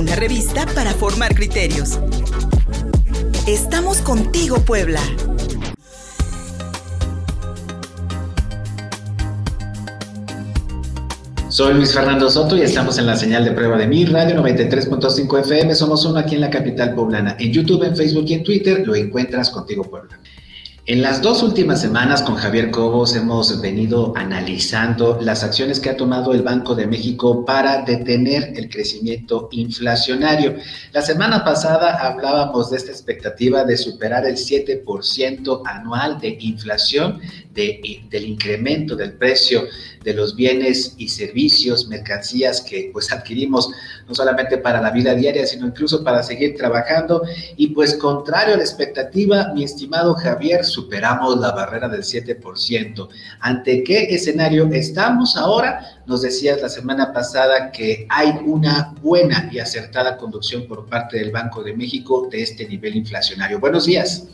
una revista para formar criterios. Estamos contigo, Puebla. Soy Luis Fernando Soto y estamos en la señal de prueba de mi radio 93.5 FM. Somos uno aquí en la capital poblana. En YouTube, en Facebook y en Twitter lo encuentras contigo, Puebla. En las dos últimas semanas con Javier Cobos hemos venido analizando las acciones que ha tomado el Banco de México para detener el crecimiento inflacionario. La semana pasada hablábamos de esta expectativa de superar el 7% anual de inflación, de, del incremento del precio de los bienes y servicios, mercancías que pues adquirimos no solamente para la vida diaria, sino incluso para seguir trabajando. Y pues contrario a la expectativa, mi estimado Javier, superamos la barrera del 7%. ¿Ante qué escenario estamos ahora? Nos decías la semana pasada que hay una buena y acertada conducción por parte del Banco de México de este nivel inflacionario. Buenos días.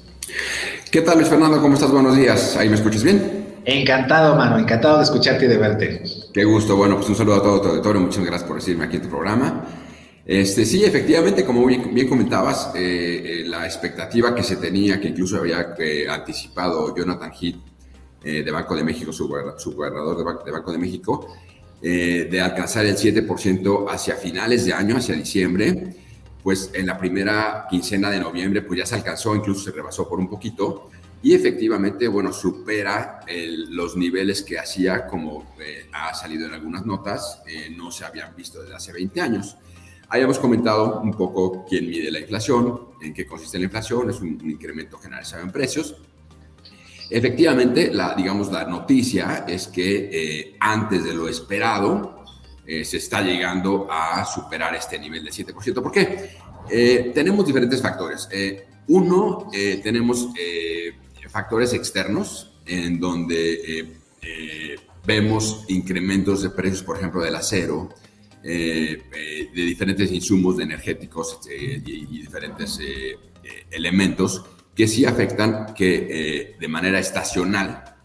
¿Qué tal, Luis Fernando? ¿Cómo estás? Buenos días. ¿Ahí me escuchas bien? Encantado, mano, encantado de escucharte y de verte. Qué gusto. Bueno, pues un saludo a todo tu auditorio. Muchas gracias por recibirme aquí en tu programa. Este, sí, efectivamente, como bien, comentabas, eh, eh, la expectativa que se tenía, que incluso había eh, anticipado Jonathan Heath de Banco de México, su, gobernador de, de, Banco de México, de alcanzar el 7% hacia finales de año, hacia diciembre, pues en la primera quincena de noviembre, pues ya se alcanzó, incluso se rebasó por un poquito y efectivamente, bueno, supera los niveles que hacía, como eh, ha salido en algunas notas, eh, no se habían visto desde hace 20 años. Habíamos comentado un poco quién mide la inflación, en qué consiste la inflación, es un, incremento generalizado en precios. Efectivamente, la, digamos, la noticia es que eh, antes de lo esperado, se está llegando a superar este nivel de 7%. ¿Por qué? tenemos diferentes factores. uno, tenemos factores externos en donde eh, eh, vemos incrementos de precios, por ejemplo, del acero, eh, de diferentes insumos energéticos y, diferentes elementos que sí afectan que de manera estacional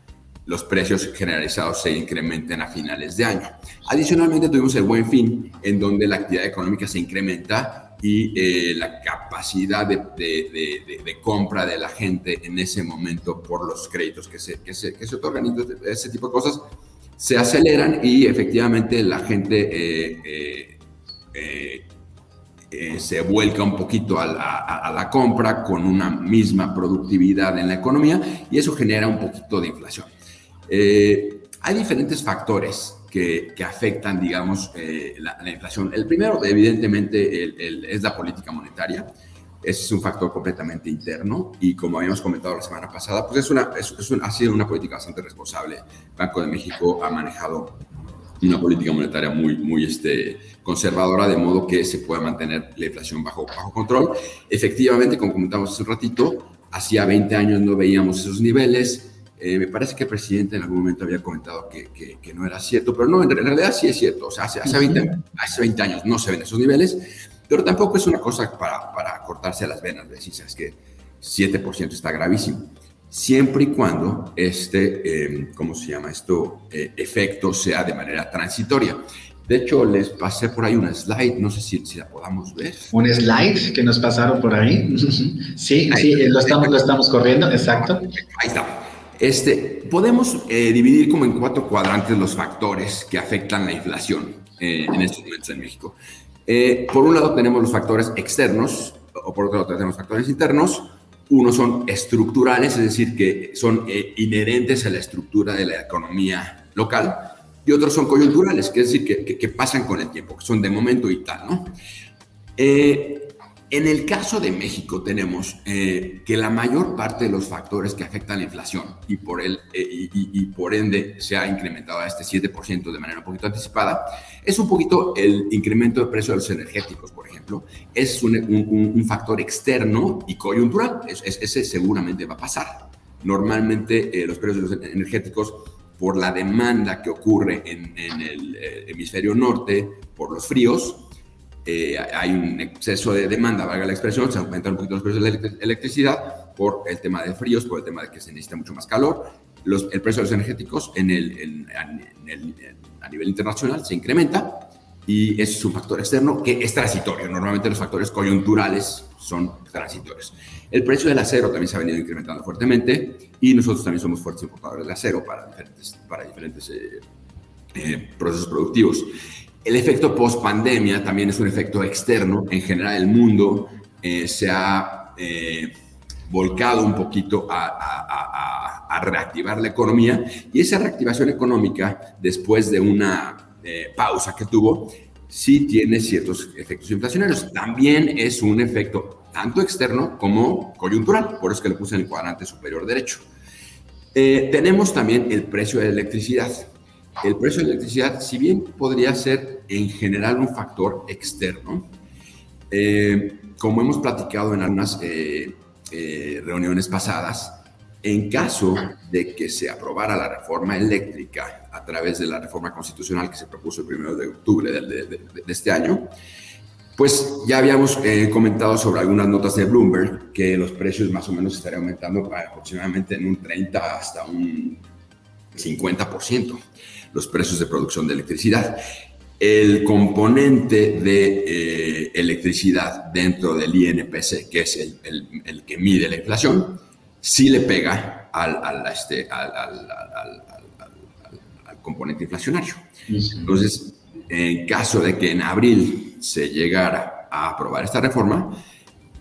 los precios generalizados se incrementen a finales de año. Adicionalmente tuvimos el buen fin, en donde la actividad económica se incrementa y eh, la capacidad de, de, compra de la gente en ese momento por los créditos que se, que se, que se otorgan. Entonces, ese tipo de cosas se aceleran y efectivamente la gente eh, eh, se vuelca un poquito a la, la, compra con una misma productividad en la economía y eso genera un poquito de inflación. hay diferentes factores que, afectan, digamos, eh, la, inflación. El primero, evidentemente, es la política monetaria. Ese es un factor completamente interno y como habíamos comentado la semana pasada, pues es una, es, ha sido una política bastante responsable. El Banco de México ha manejado una política monetaria muy, muy este, conservadora, de modo que se pueda mantener la inflación bajo, bajo control. Efectivamente, como comentamos hace un ratito, hacía 20 años no veíamos esos niveles, eh, me parece que el presidente en algún momento había comentado que, que, no era cierto, pero no, en realidad sí es cierto. O sea, hace, hace, 20, hace 20 años no se ven esos niveles, pero tampoco es una cosa para cortarse las venas, decir, es que 7% está gravísimo. Siempre y cuando este, em, ¿cómo se llama esto? Eh, efecto sea de manera transitoria. De hecho, les pasé por ahí una slide, no sé si, si la podamos ver. ¿Un slide que nos pasaron por ahí? sí, sí, lo estamos, lo estamos corriendo, exacto. Ahí está. Este, podemos eh, dividir como en cuatro cuadrantes los factores que afectan la inflación eh, en estos momentos en México. Eh, por un lado tenemos los factores externos, o por otro lado tenemos factores internos. Unos son estructurales, es decir, que son inherentes a la estructura de la economía local, y otros son coyunturales, que es decir, que, que, pasan con el tiempo, que son de momento y tal, ¿no? En el caso de México tenemos eh, que la mayor parte de los factores que afectan la inflación y por, el, eh, y, por ende se ha incrementado a este 7% de manera un poquito anticipada, es un poquito el incremento de precios de los energéticos, por ejemplo. Es un, un, factor externo y coyuntural. ese seguramente va a pasar. Normalmente eh, los precios de los energéticos por la demanda que ocurre en, en el hemisferio norte, por los fríos, eh, hay un exceso de demanda, valga la expresión, se aumentan un poquito los precios de la electricidad por el tema de fríos, por el tema de que se necesita mucho más calor. el precio de los energéticos en el, a nivel internacional se incrementa y es un factor externo que es transitorio. Normalmente los factores coyunturales son transitorios. El precio del acero también se ha venido incrementando fuertemente y nosotros también somos fuertes importadores de acero para diferentes, para diferentes eh, eh, procesos productivos. El efecto post pandemia también es un efecto externo. En general, el mundo eh, se ha volcado un poquito a, reactivar la economía y esa reactivación económica, después de una pausa que tuvo, sí tiene ciertos efectos inflacionarios. También es un efecto tanto externo como coyuntural, por eso es que le puse en el cuadrante superior derecho. Eh, tenemos también el precio de electricidad. El precio de electricidad, si bien podría ser en general un factor externo, eh, como hemos platicado en algunas eh, reuniones pasadas, en caso de que se aprobara la reforma eléctrica a través de la reforma constitucional que se propuso el 1 de octubre de, este año, pues ya habíamos eh, comentado sobre algunas notas de Bloomberg que los precios más o menos estarían aumentando aproximadamente en un 30 hasta un 50% los precios de producción de electricidad. El componente de eh, electricidad dentro del INPC, que es el, el que mide la inflación, sí le pega al, al, este, al, al componente inflacionario. Entonces, en caso de que en abril se llegara a aprobar esta reforma,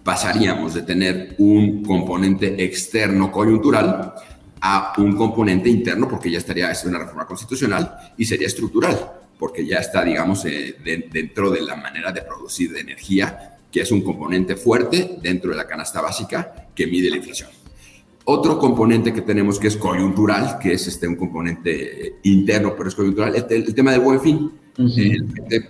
pasaríamos de tener un componente externo coyuntural a un componente interno, porque ya estaría, es una reforma constitucional y sería estructural, porque ya está, digamos, eh, dentro de la manera de producir de energía, que es un componente fuerte dentro de la canasta básica que mide la inflación. Otro componente que tenemos que es coyuntural, que es este, un componente eh, interno, pero es coyuntural, el, el tema del buen fin.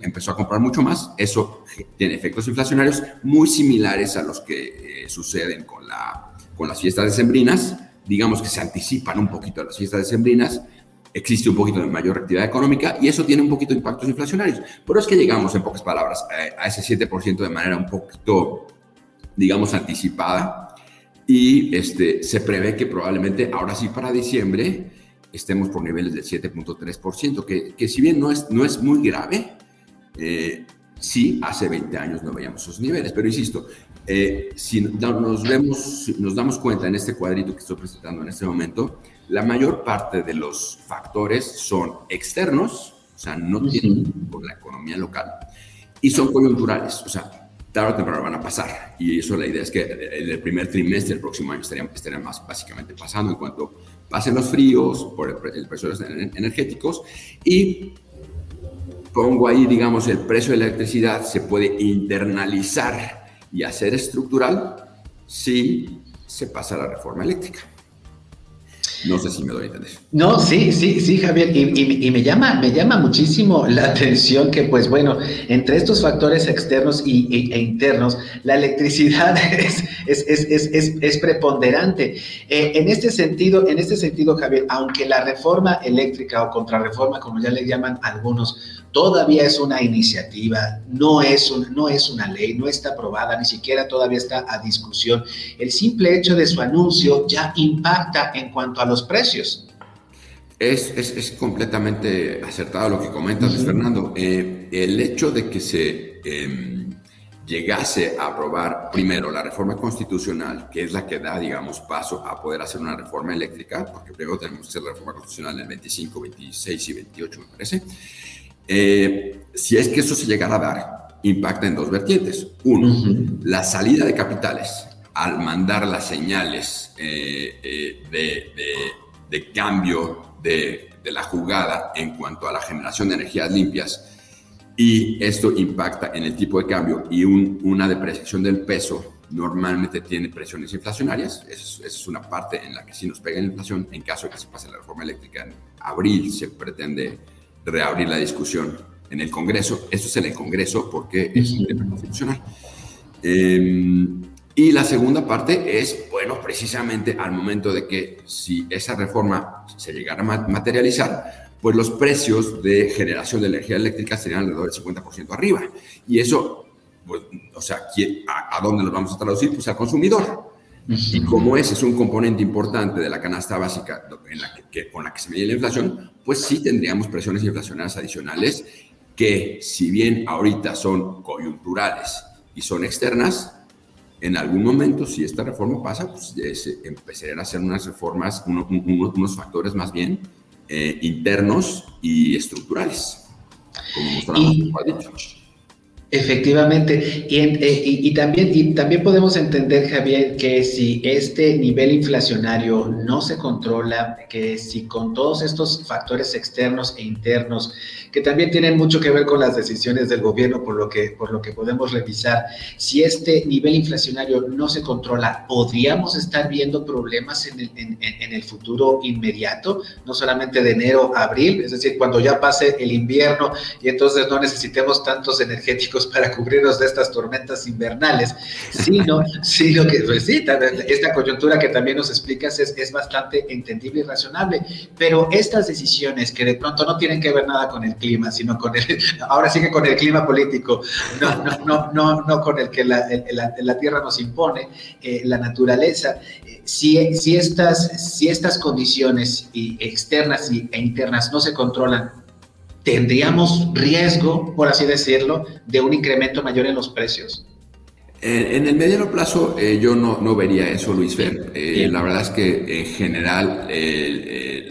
empezó a comprar mucho más, eso tiene efectos inflacionarios muy similares a los que eh, suceden con, la, con las fiestas decembrinas, digamos que se anticipan un poquito a las fiestas decembrinas, existe un poquito de mayor actividad económica y eso tiene un poquito de impactos inflacionarios. Pero es que llegamos, en pocas palabras, a, ese 7% de manera un poquito, digamos, anticipada y este, se prevé que probablemente ahora sí para diciembre estemos por niveles del 7.3%, que, que si bien no es, no es muy grave, eh, sí, hace 20 años no veíamos esos niveles, pero insisto, eh, si nos, vemos, nos damos cuenta en este cuadrito que estoy presentando en este momento, la mayor parte de los factores son externos, o sea, no tienen por la economía local, y son coyunturales, o sea, tarde o temprano van a pasar. Y eso la idea es que en el primer trimestre del próximo año estarían, estarían más básicamente pasando en cuanto pasen los fríos por el, precio de los energéticos y pongo ahí, digamos, el precio de la electricidad se puede internalizar y hacer estructural si se pasa la reforma eléctrica. No sé si me doy a entender. No, sí, sí, sí, Javier. Y, me, llama, me llama muchísimo la atención que, pues bueno, entre estos factores externos y, e, internos, la electricidad es, es, preponderante. Eh, en este sentido, en este sentido, Javier, aunque la reforma eléctrica o contrarreforma, como ya le llaman algunos, todavía es una iniciativa, no es, no es una ley, no está aprobada, ni siquiera todavía está a discusión. El simple hecho de su anuncio ya impacta en cuanto a los precios. Es, es, completamente acertado lo que comentas, Fernando. Eh, el hecho de que se em, llegase a aprobar primero la reforma constitucional, que es la que da, digamos, paso a poder hacer una reforma eléctrica, porque primero tenemos que hacer la reforma constitucional en el 25, 26 y 28, me parece. Eh, si es que eso se llegara a dar, impacta en dos vertientes. Uno, la salida de capitales al mandar las señales eh, eh, de, cambio de, la jugada en cuanto a la generación de energías limpias y esto impacta en el tipo de cambio y una depreciación del peso normalmente tiene presiones inflacionarias. Esa es, una parte en la que sí nos pega la inflación. En caso de que se pase la reforma eléctrica en abril, se pretende reabrir la discusión en el Congreso. Esto es en el Congreso porque es un tema constitucional. Em, y la segunda parte es, bueno, precisamente al momento de que si esa reforma se llegara a materializar, pues los precios de generación de energía eléctrica serían alrededor del 50% arriba. Y eso, pues, o sea, ¿a, ¿a dónde lo vamos a traducir? Pues al consumidor. Y como ese es un componente importante de la canasta básica en la que, con la que se mide la inflación, pues sí tendríamos presiones inflacionarias adicionales que si bien ahorita son coyunturales y son externas, en algún momento, si esta reforma pasa, pues empezarán a hacer unas reformas, unos factores más bien eh, internos y estructurales, como y, ha dicho. Efectivamente, eh, y, también, y también podemos entender, Javier, que si este nivel inflacionario no se controla, que si con todos estos factores externos e internos que también tienen mucho que ver con las decisiones del gobierno, por lo que, por lo que podemos revisar. Si este nivel inflacionario no se controla, ¿podríamos estar viendo problemas en el, en, el futuro inmediato? No solamente de enero a abril, es decir, cuando ya pase el invierno y entonces no necesitemos tantos energéticos para cubrirnos de estas tormentas invernales, sino, sino que, pues sí, esta coyuntura que también nos explicas es, es bastante entendible y razonable, pero estas decisiones que de pronto no tienen que ver nada con el clima, sino con el, ahora sí que con el clima político, no, no, no, no, no con el que la, la, tierra nos impone, eh, la naturaleza. Eh, si, si, estas, si estas condiciones externas e internas no se controlan, ¿tendríamos riesgo, por así decirlo, de un incremento mayor en los precios? En el mediano plazo eh, yo no, no, vería eso, Luis Fer. la verdad es que en general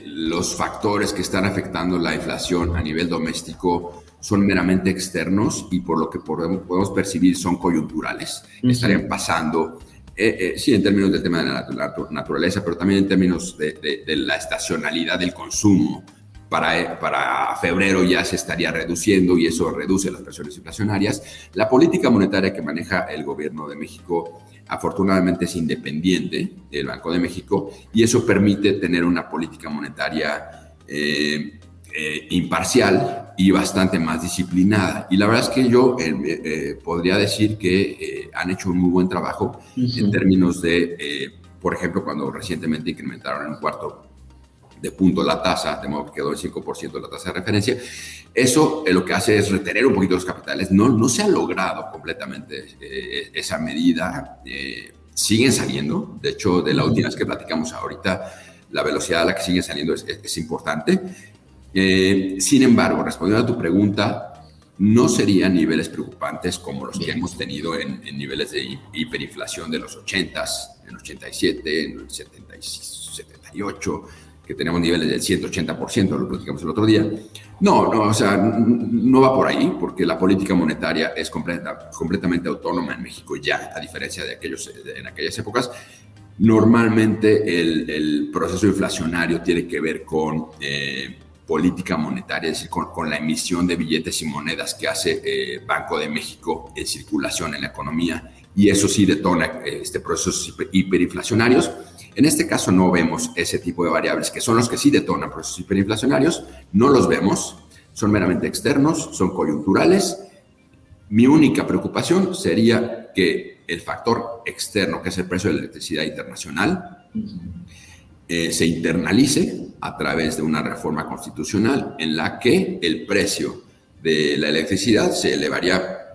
los factores que están afectando la inflación a nivel doméstico son meramente externos y por lo que podemos, percibir son coyunturales. Estarían pasando, eh, eh, sí, en términos del tema de la naturaleza, pero también en términos de, la estacionalidad del consumo. Para, eh, para, febrero ya se estaría reduciendo y eso reduce las presiones inflacionarias. La política monetaria que maneja el gobierno de México afortunadamente es independiente del Banco de México y eso permite tener una política monetaria eh, eh, imparcial y bastante más disciplinada. Y la verdad es que yo eh, podría decir que han hecho un muy buen trabajo en términos de, por ejemplo, cuando recientemente incrementaron en un cuarto de punto la tasa, de modo que quedó el 5% la tasa de referencia. Eso lo que hace es retener un poquito los capitales. No, no se ha logrado completamente eh, esa medida. Eh, siguen saliendo. De hecho, de la última vez que platicamos ahorita, la velocidad a la que siguen saliendo es, es, importante. Eh, sin embargo, respondiendo a tu pregunta, no serían niveles preocupantes como los que hemos tenido en, en, niveles de hiperinflación de los 80s, en 87, en 78, que tenemos niveles del 180%, lo platicamos el otro día. No, no, o sea, no va por ahí, porque la política monetaria es completa, completamente autónoma en México ya, a diferencia de aquellos en aquellas épocas. Normalmente el, proceso inflacionario tiene que ver con eh, política monetaria, es decir, con, con, la emisión de billetes y monedas que hace eh, Banco de México en circulación en la economía, y eso sí detona este procesos hiperinflacionarios en este caso no vemos ese tipo de variables, que son los que sí detonan procesos hiperinflacionarios, no los vemos, son meramente externos, son coyunturales. Mi única preocupación sería que el factor externo, que es el precio de la electricidad internacional, eh, se internalice a través de una reforma constitucional en la que el precio de la electricidad se elevaría,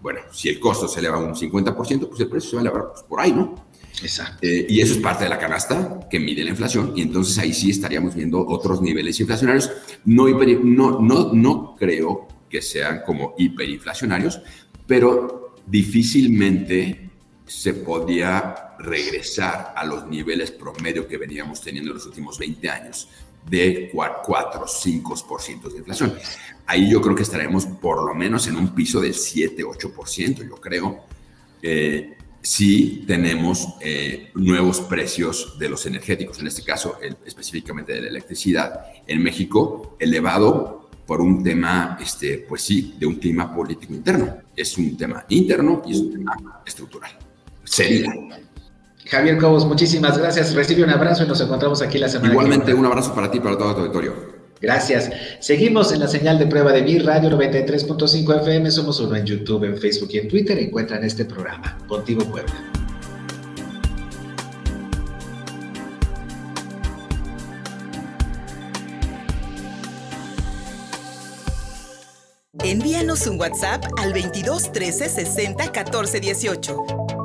bueno, si el costo se eleva un 50%, pues el precio se va a elevar pues, por ahí, ¿no? Exacto. Eh, y eso es parte de la canasta que mide la inflación y entonces ahí sí estaríamos viendo otros niveles inflacionarios. No, no, no, no creo que sean como hiperinflacionarios, pero difícilmente se podría regresar a los niveles promedio que veníamos teniendo en los últimos 20 años de 4 o 5% de inflación. Ahí yo creo que estaremos por lo menos en un piso del 7-8%, yo creo. Eh, si tenemos eh, nuevos precios de los energéticos, en este caso específicamente de la electricidad en México, elevado por un tema, este, pues sí, de un clima político interno. Es un tema interno y es un tema estructural. Sería. Javier Cobos, muchísimas gracias. Recibe un abrazo y nos encontramos aquí la semana Igualmente, un abrazo para ti y para todo tu auditorio. Gracias. Seguimos en la señal de prueba de Mi Radio 93.5 FM. Somos uno en YouTube, en Facebook y en Twitter. Encuentran este programa, Contigo Puebla. Envíanos un WhatsApp al 22 13 60 14 18.